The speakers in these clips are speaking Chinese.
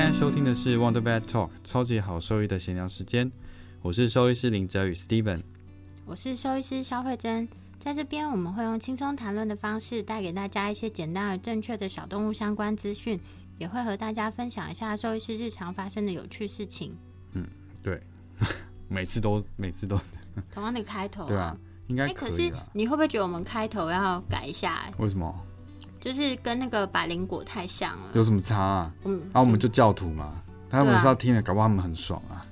现在收听的是 Wonder Vet Talk 超级好兽医的闲聊时间，我是兽医师林哲宇 Steven，我是兽医师肖慧珍。在这边，我们会用轻松谈论的方式，带给大家一些简单而正确的小动物相关资讯。也会和大家分享一下兽医师日常发生的有趣事情。嗯，对，每次都每次都同样的开头，对啊，应该可是你会不会觉得我们开头要改一下？为什么？就是跟那个百灵果太像了。有什么差啊？嗯，啊，我们就教徒嘛，他们知道听了，搞不好他们很爽啊。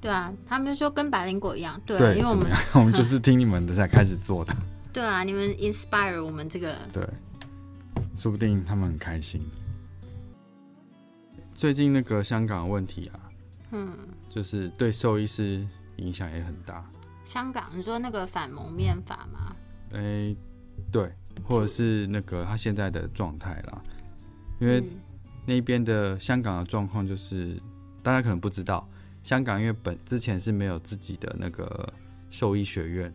对啊，他们就说跟百灵果一样。对，因为我们 我们就是听你们的才开始做的。对啊，你们 inspire 我们这个。对，说不定他们很开心。最近那个香港的问题啊，嗯，就是对兽医师影响也很大。香港，你说那个反蒙面法吗？哎，对，或者是那个他现在的状态啦。因为那边的香港的状况就是，大家可能不知道，香港因为本之前是没有自己的那个兽医学院，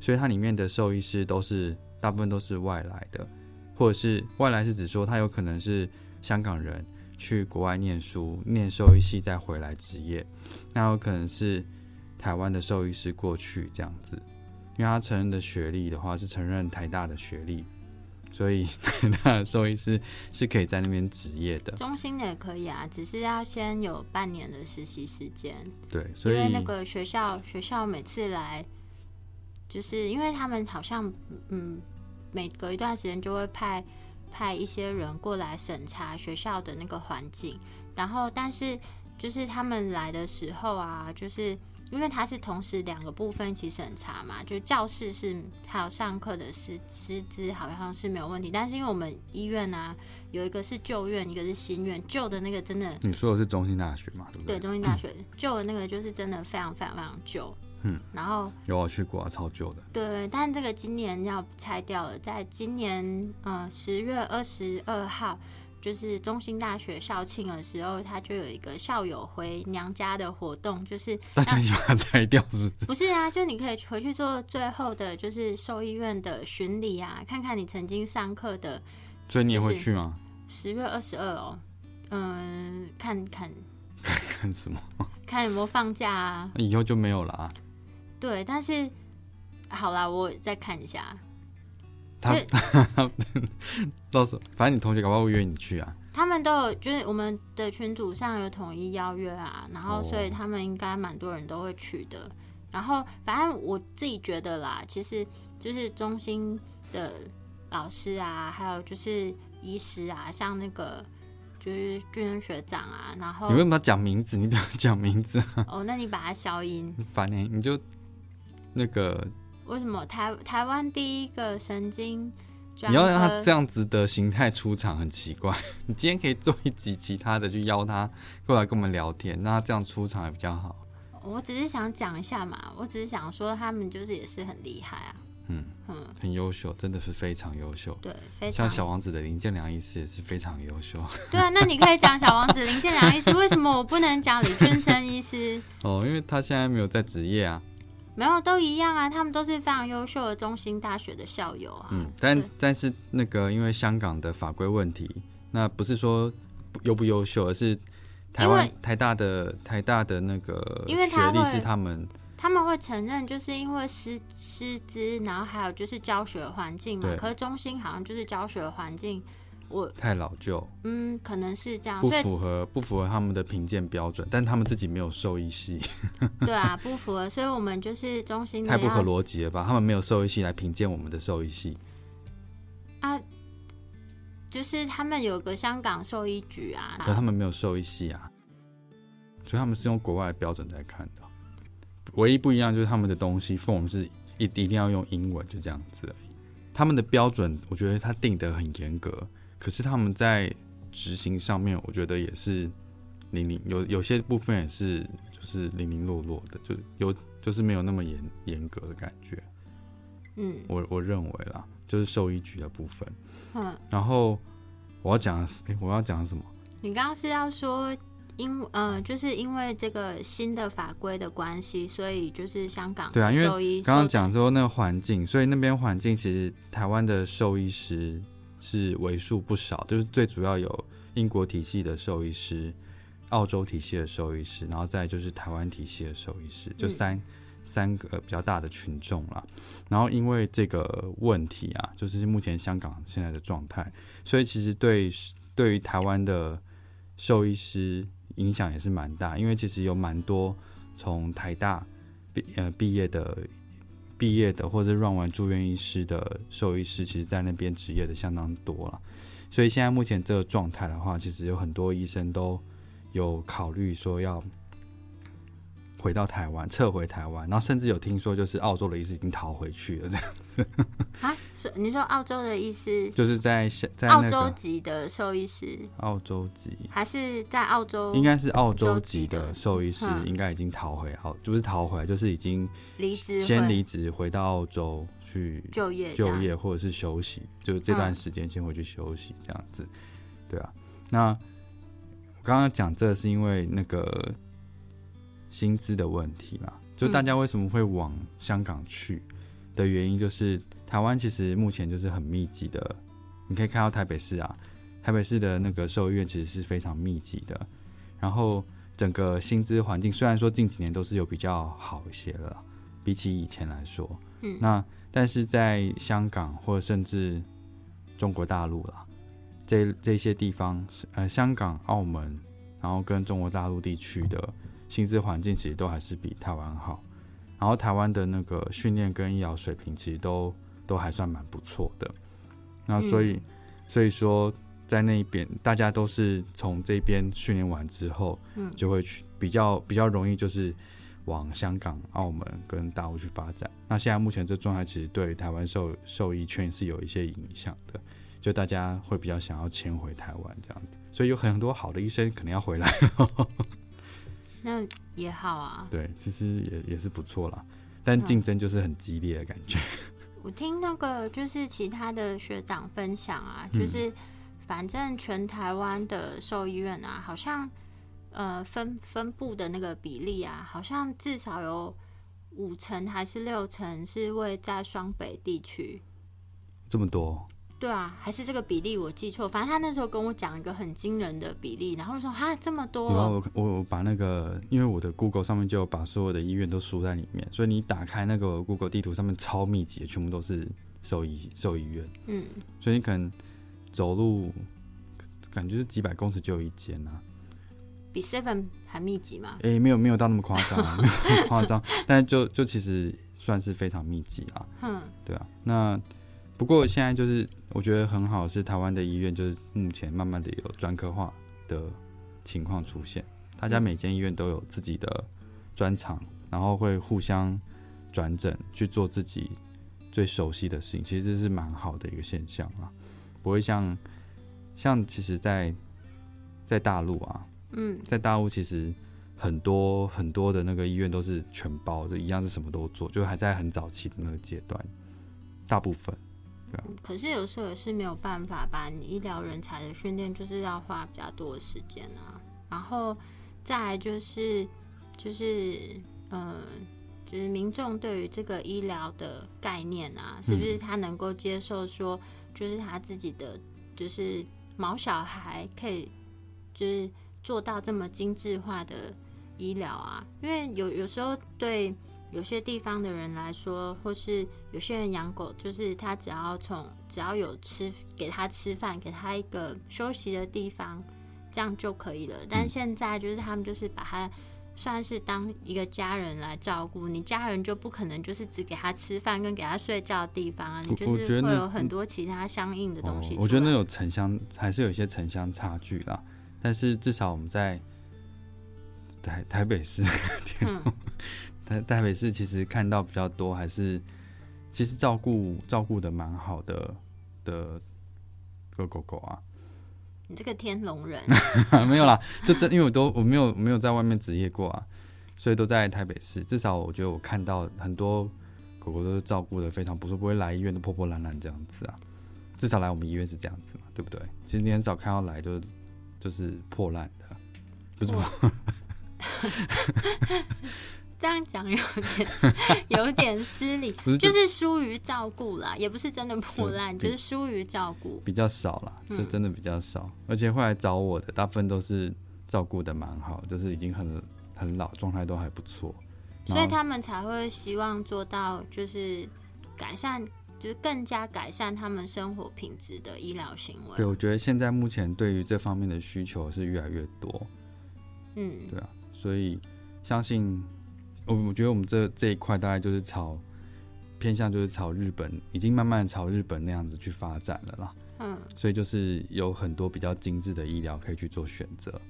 所以它里面的兽医师都是大部分都是外来的，或者是外来是指说他有可能是香港人。去国外念书，念兽医系再回来职业，那有可能是台湾的兽医师过去这样子，因为他承认的学历的话是承认台大的学历，所以 台大的兽医师是可以在那边执业的。中心的也可以啊，只是要先有半年的实习时间。对，所以那个学校学校每次来，就是因为他们好像嗯，每隔一段时间就会派。派一些人过来审查学校的那个环境，然后但是就是他们来的时候啊，就是因为它是同时两个部分一起审查嘛，就教室是还有上课的师师资好像是没有问题，但是因为我们医院呢有一个是旧院，一个是新院，旧的那个真的你说的是中心大学嘛？对不对？对，中心大学旧的那个就是真的非常非常非常旧。嗯，然后有我去过啊，超旧的。对，但这个今年要拆掉了，在今年呃十月二十二号，就是中心大学校庆的时候，他就有一个校友回娘家的活动，就是大家一起把它拆掉，是不是？不是啊，就你可以回去做最后的，就是兽医院的巡礼啊，看看你曾经上课的。所以你也会去吗？十月二十二哦，嗯，看看 看什么？看有没有放假啊？以后就没有了啊。对，但是好啦，我再看一下。他 到时候反正你同学搞不好会约你去啊。他们都有，就是我们的群组上有统一邀约啊，然后所以他们应该蛮多人都会去的。然后反正我自己觉得啦，其实就是中心的老师啊，还有就是医师啊，像那个就是军人学长啊，然后你为什么要讲名字？你不要讲名字哦，那你把它消音。烦你，你就。那个为什么台台湾第一个神经？你要让他这样子的形态出场很奇怪。你今天可以做一集其他的，去邀他过来跟我们聊天，那他这样出场也比较好。我只是想讲一下嘛，我只是想说他们就是也是很厉害啊。嗯嗯，很优秀，真的是非常优秀。对，非常像小王子的林建良医师也是非常优秀。对啊，那你可以讲小王子林建良医师，为什么我不能讲李俊生医师？哦，因为他现在没有在职业啊。没有，都一样啊，他们都是非常优秀的中心大学的校友啊。嗯，但但是那个因为香港的法规问题，那不是说优不优秀，而是台湾台大的台大的那个学历是他们他们会承认，就是因为师师资，然后还有就是教学环境嘛。可是中心好像就是教学环境。我太老旧，嗯，可能是这样，不符合不符合他们的评鉴标准，但他们自己没有兽医系，对啊，不符合，所以我们就是中心太不合逻辑了吧？他们没有兽医系来评鉴我们的兽医系啊，就是他们有个香港兽医局啊，可他们没有兽医系啊，所以他们是用国外的标准在看的，唯一不一样就是他们的东西，form 是一一定要用英文，就这样子而已。他们的标准，我觉得他定得很严格。可是他们在执行上面，我觉得也是零零，有有些部分也是就是零零落落的，就有就是没有那么严严格的感觉。嗯，我我认为啦，就是兽医局的部分。嗯，然后我要讲的是，哎，我要讲什么？你刚刚是要说，因呃，就是因为这个新的法规的关系，所以就是香港对啊，因为刚刚讲说那个环境，所以那边环境其实台湾的兽医师是为数不少，就是最主要有英国体系的兽医师、澳洲体系的兽医师，然后再就是台湾体系的兽医师，就三。三个比较大的群众啦，然后因为这个问题啊，就是目前香港现在的状态，所以其实对对于台湾的兽医师影响也是蛮大，因为其实有蛮多从台大毕呃毕业的毕业的或者让玩住院医师的兽医师，其实在那边职业的相当多了，所以现在目前这个状态的话，其实有很多医生都有考虑说要。回到台湾，撤回台湾，然后甚至有听说，就是澳洲的意思已经逃回去了，这样子。啊？是你说澳洲的意思？就是在在澳洲籍的兽医师。澳洲籍还是在澳洲？应该是澳洲籍的兽医师，应该已经逃回澳，就是逃回来，就是已经离职，先离职回到澳洲去就业、就业或者是休息，就是这段时间先回去休息这样子。对啊，那刚刚讲这是因为那个。薪资的问题啦，就大家为什么会往香港去的原因，就是台湾其实目前就是很密集的，你可以看到台北市啊，台北市的那个兽医院其实是非常密集的，然后整个薪资环境虽然说近几年都是有比较好一些了，比起以前来说，嗯，那但是在香港或者甚至中国大陆啦，这这些地方，呃，香港、澳门，然后跟中国大陆地区的。薪资环境其实都还是比台湾好，然后台湾的那个训练跟医疗水平其实都都还算蛮不错的。那所以所以说在那一边，大家都是从这边训练完之后，嗯，就会去比较比较容易就是往香港、澳门跟大陆去发展。那现在目前这状态其实对台湾兽兽医圈是有一些影响的，就大家会比较想要迁回台湾这样子，所以有很多好的医生可能要回来。那也好啊，对，其实也也是不错啦，但竞争就是很激烈的感觉。我听那个就是其他的学长分享啊，就是反正全台湾的兽医院啊，好像呃分分布的那个比例啊，好像至少有五成还是六成是位在双北地区，这么多。对啊，还是这个比例我记错。反正他那时候跟我讲一个很惊人的比例，然后说哈这么多。然后我我把那个，因为我的 Google 上面就把所有的医院都输在里面，所以你打开那个 Google 地图上面超密集的，全部都是兽医兽医院。嗯，所以你可能走路感觉是几百公尺就有一间啊。比 Seven 还密集吗？哎，没有没有到那么夸张，没有夸张，但是就就其实算是非常密集啊。嗯，对啊，那。不过现在就是我觉得很好，是台湾的医院就是目前慢慢的有专科化的情况出现，大家每间医院都有自己的专长，然后会互相转诊去做自己最熟悉的事情，其实这是蛮好的一个现象啊，不会像像其实，在在大陆啊，嗯，在大陆其实很多很多的那个医院都是全包就，一样是什么都做，就还在很早期的那个阶段，大部分。可是有时候也是没有办法，把你医疗人才的训练就是要花比较多的时间啊。然后再来就是，就是呃，就是民众对于这个医疗的概念啊，是不是他能够接受说，就是他自己的就是毛小孩可以就是做到这么精致化的医疗啊？因为有有时候对。有些地方的人来说，或是有些人养狗，就是他只要从只要有吃给他吃饭，给他一个休息的地方，这样就可以了。但现在就是他们就是把它算是当一个家人来照顾，你家人就不可能就是只给他吃饭跟给他睡觉的地方啊，你就是会有很多其他相应的东西。我觉得那有城乡还是有一些城乡差距啦，但是至少我们在台台北市。台台北市其实看到比较多，还是其实照顾照顾的蛮好的的个狗狗啊，你这个天龙人，没有啦，就真因为我都我没有没有在外面职业过啊，所以都在台北市。至少我觉得我看到很多狗狗都是照顾的非常不错，不会来医院都破破烂烂这样子啊。至少来我们医院是这样子嘛，对不对？其实你很少看到来就就是破烂的，不是破。这样讲有点 有点失礼，就是疏于照顾啦，也不是真的破烂，就是疏于照顾，比较少啦，就真的比较少。而且会来找我的大部分都是照顾的蛮好，就是已经很很老，状态都还不错，所以他们才会希望做到就是改善，就是更加改善他们生活品质的医疗行为。对，我觉得现在目前对于这方面的需求是越来越多。嗯，对啊，所以相信。我我觉得我们这这一块大概就是朝偏向就是朝日本，已经慢慢朝日本那样子去发展了啦。嗯，所以就是有很多比较精致的医疗可以去做选择，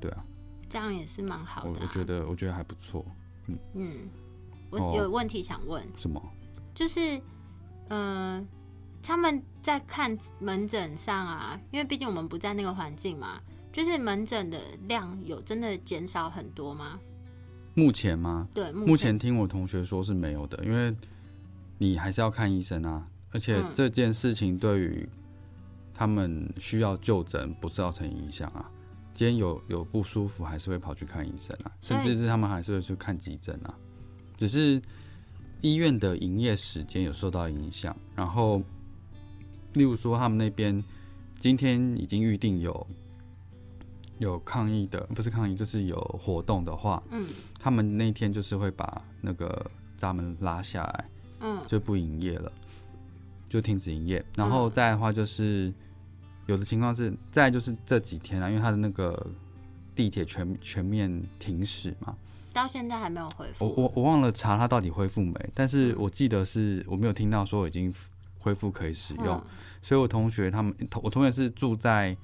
对啊，这样也是蛮好的。我觉得我觉得还不错。嗯嗯，我有问题想问。什么？就是呃，他们在看门诊上啊，因为毕竟我们不在那个环境嘛，就是门诊的量有真的减少很多吗？目前吗？对，目前听我同学说是没有的，因为你还是要看医生啊，而且这件事情对于他们需要就诊不是造成影响啊。今天有有不舒服，还是会跑去看医生啊，甚至是他们还是会去看急诊啊。只是医院的营业时间有受到影响，然后例如说他们那边今天已经预定有。有抗议的不是抗议，就是有活动的话，嗯，他们那天就是会把那个闸门拉下来，嗯，就不营业了，就停止营业。然后再的话就是有的情况是再就是这几天啊，因为他的那个地铁全全面停驶嘛，到现在还没有恢复。我我我忘了查他到底恢复没，但是我记得是我没有听到说已经恢复可以使用，所以我同学他们我同学是住在。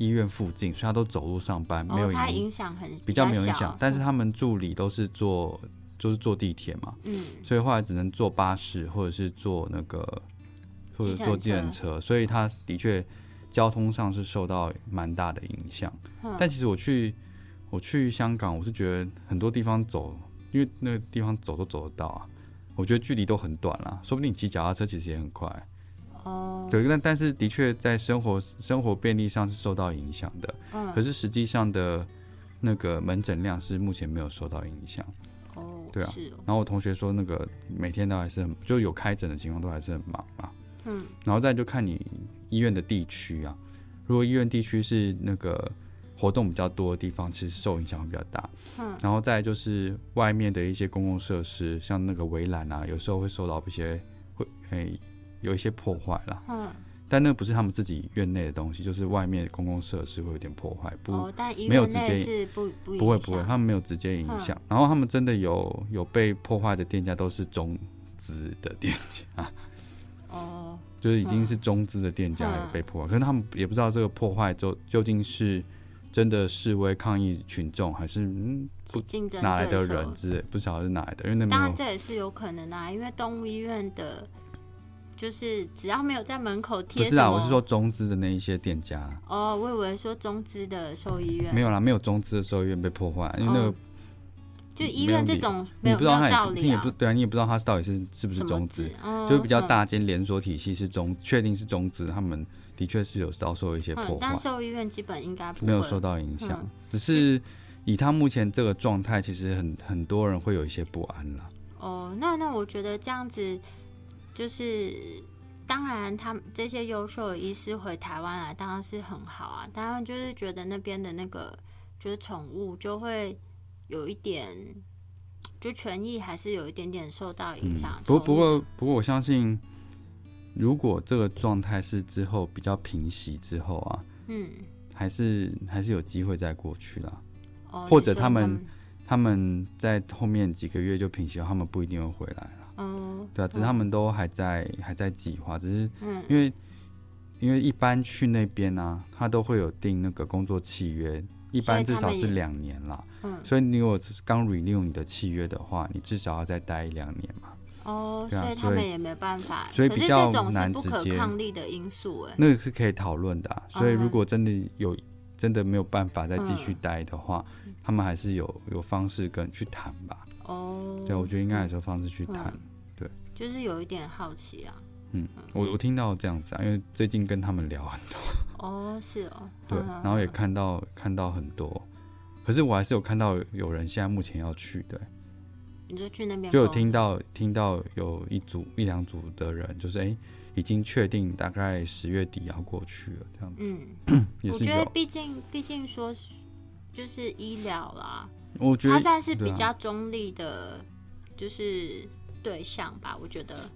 医院附近，所以他都走路上班，没有影响很比较没有影响。但是他们助理都是坐，就是坐地铁嘛，嗯，所以后来只能坐巴士或者是坐那个或者坐计程车，所以他的确交通上是受到蛮大的影响。但其实我去我去香港，我是觉得很多地方走，因为那个地方走都走得到啊，我觉得距离都很短啦，说不定骑脚踏车其实也很快。哦，对，但但是的确在生活生活便利上是受到影响的，嗯，可是实际上的那个门诊量是目前没有受到影响，哦，对啊，是。然后我同学说那个每天都还是很就有开诊的情况都还是很忙嘛，嗯，然后再就看你医院的地区啊，如果医院地区是那个活动比较多的地方，其实受影响会比较大，嗯，然后再就是外面的一些公共设施，像那个围栏啊，有时候会受到一些会诶。有一些破坏了，嗯，但那不是他们自己院内的东西，就是外面公共设施会有点破坏，不，但没有直接是不不不会不会，他们没有直接影响。然后他们真的有有被破坏的店家都是中资的店家，哦，就是已经是中资的店家有被破坏，可是他们也不知道这个破坏究究竟是真的示威抗议群众，还是嗯不哪来的人之类，不晓得是哪来的，因为那当然这也是有可能啊，因为动物医院的。就是只要没有在门口贴，不是啊，我是说中资的那一些店家。哦，我以为说中资的兽医院没有啦，没有中资的兽医院被破坏，因为那个就医院这种，你不知道他，你也不对啊，你也不知道他到底是是不是中资，就是比较大间连锁体系是中，确定是中资，他们的确是有遭受一些破坏。但兽医院基本应该没有受到影响，只是以他目前这个状态，其实很很多人会有一些不安了。哦，那那我觉得这样子。就是，当然，他们这些优秀的医师回台湾来，当然是很好啊。当然，就是觉得那边的那个，就是宠物就会有一点，就权益还是有一点点受到影响。不不过不过，我相信，如果这个状态是之后比较平息之后啊，嗯，还是还是有机会再过去啦。哦，或者他们他们在后面几个月就平息了，他们不一定会回来。嗯，对啊，只是他们都还在还在计划，只是嗯，因为因为一般去那边呢，他都会有订那个工作契约，一般至少是两年啦。嗯，所以你如果刚 renew 你的契约的话，你至少要再待一两年嘛。哦，所以他们也没办法。所以比较难不可直接抗力的因素，哎，那个是可以讨论的、啊。所以嗯如果真的有真的没有办法再继续嗯待的话，他们还是有有方式跟去谈吧。哦，对，我觉得应该还是有方式去谈。嗯就是有一点好奇啊。嗯，我我听到这样子啊，因为最近跟他们聊很多，哦，是哦，对，嗯然后也看到看到很多，可是我还是有看到有人现在目前要去的，你就去那边，就有听，到听到有一组一两组的人，就是哎、已经确定大概十月底要过去了，这样子、嗯，我觉得。毕竟毕竟说就是医疗啦，我觉得它算是比较中立的，就是对象吧。我觉得，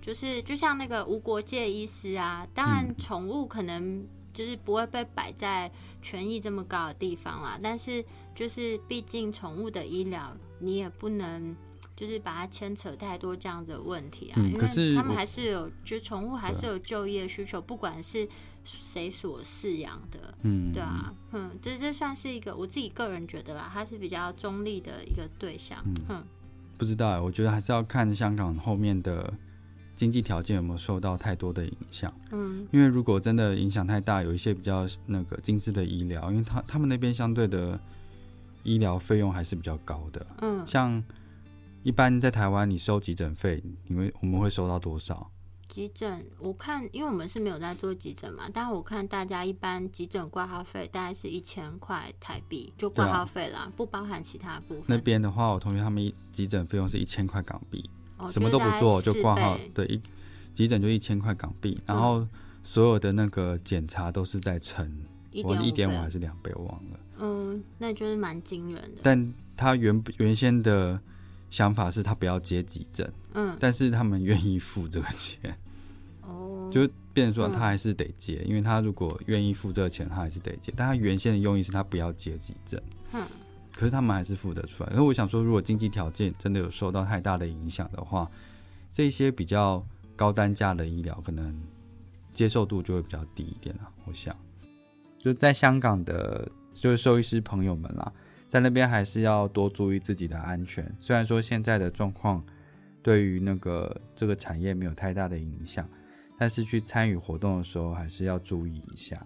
就是就像那个无国界医师啊，当然嗯宠物可能就是不会被摆在权益这么高的地方啦，但是就是毕竟宠物的医疗，你也不能。就是把它牵扯太多这样的问题啊，因为他们还是有，就宠物还是有就业需求，不管是谁所饲养的，嗯，对啊，嗯，这这算是一个我自己个人觉得啦，它是比较中立的一个对象，嗯不知道哎，我觉得还是要看香港后面的经济条件有没有受到太多的影响。嗯因为如果真的影响太大，有一些比较那个精致的医疗，因为他他们那边相对的医疗费用还是比较高的。嗯，像一般在台湾，你收急诊费，你会我们会收到多少？急诊我看，因为我们是没有在做急诊嘛，但我看大家一般急诊挂号费大概是一千块台币，就挂号费啦，不包含其他部分。那边的话，我同学他们一急诊费用是一千块港币，哦什么都不做就挂号对，一急诊就一千块港币，然后所有的那个检查都是在乘，我一点五还是两倍，我忘了。嗯，那就是蛮惊人的。但他原原先的想法是他不要接急诊，嗯，但是他们愿意付这个钱，哦，就变成说嗯他还是得接，因为他如果愿意付这个钱，他还是得接。但他原先的用意是他不要接急诊，嗯可是他们还是付得出来。可是我想说，如果经济条件真的有受到太大的影响的话，这些比较高单价的医疗可能接受度就会比较低一点了。我想，就在香港的，就是兽医师朋友们啦，在那边还是要多注意自己的安全。虽然说现在的状况对于那个这个产业没有太大的影响，但是去参与活动的时候还是要注意一下，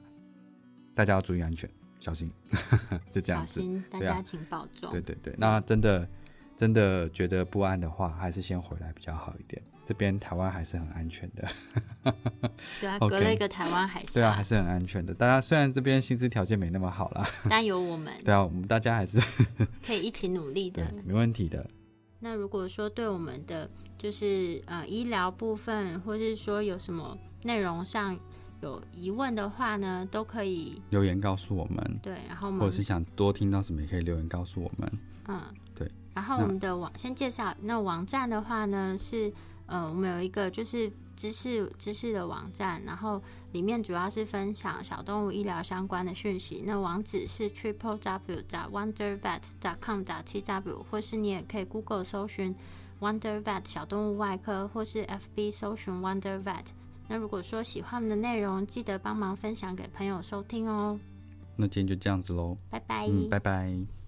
大家要注意安全，小心，就这样子。小心，大家请保重。对对对，那真的真的觉得不安的话，还是先回来比较好一点。这边台湾还是很安全的，对啊 隔了一个台湾海峡，对啊，还是很安全的。大家虽然这边薪资条件没那么好啦，但有我们 对啊，我们大家还是 可以一起努力的。没问题的。那如果说对我们的就是呃医疗部分，或是说有什么内容上有疑问的话呢，都可以留言告诉我们，对，然后我们或者是想多听到什么，也可以留言告诉我们。嗯对，然后我们的网先介绍，那网站的话呢是呃我们有一个就是知识知识的网站，然后里面主要是分享小动物医疗相关的讯息。那网址是 triple w 加 wonder vet com 打 t w，或是你也可以 Google 搜寻 Wonder Vet 小动物外科，或是 FB 搜寻 Wonder Vet。那如果说喜欢我们的内容，记得帮忙分享给朋友收听哦。那今天就这样子喽，拜拜。嗯，拜拜。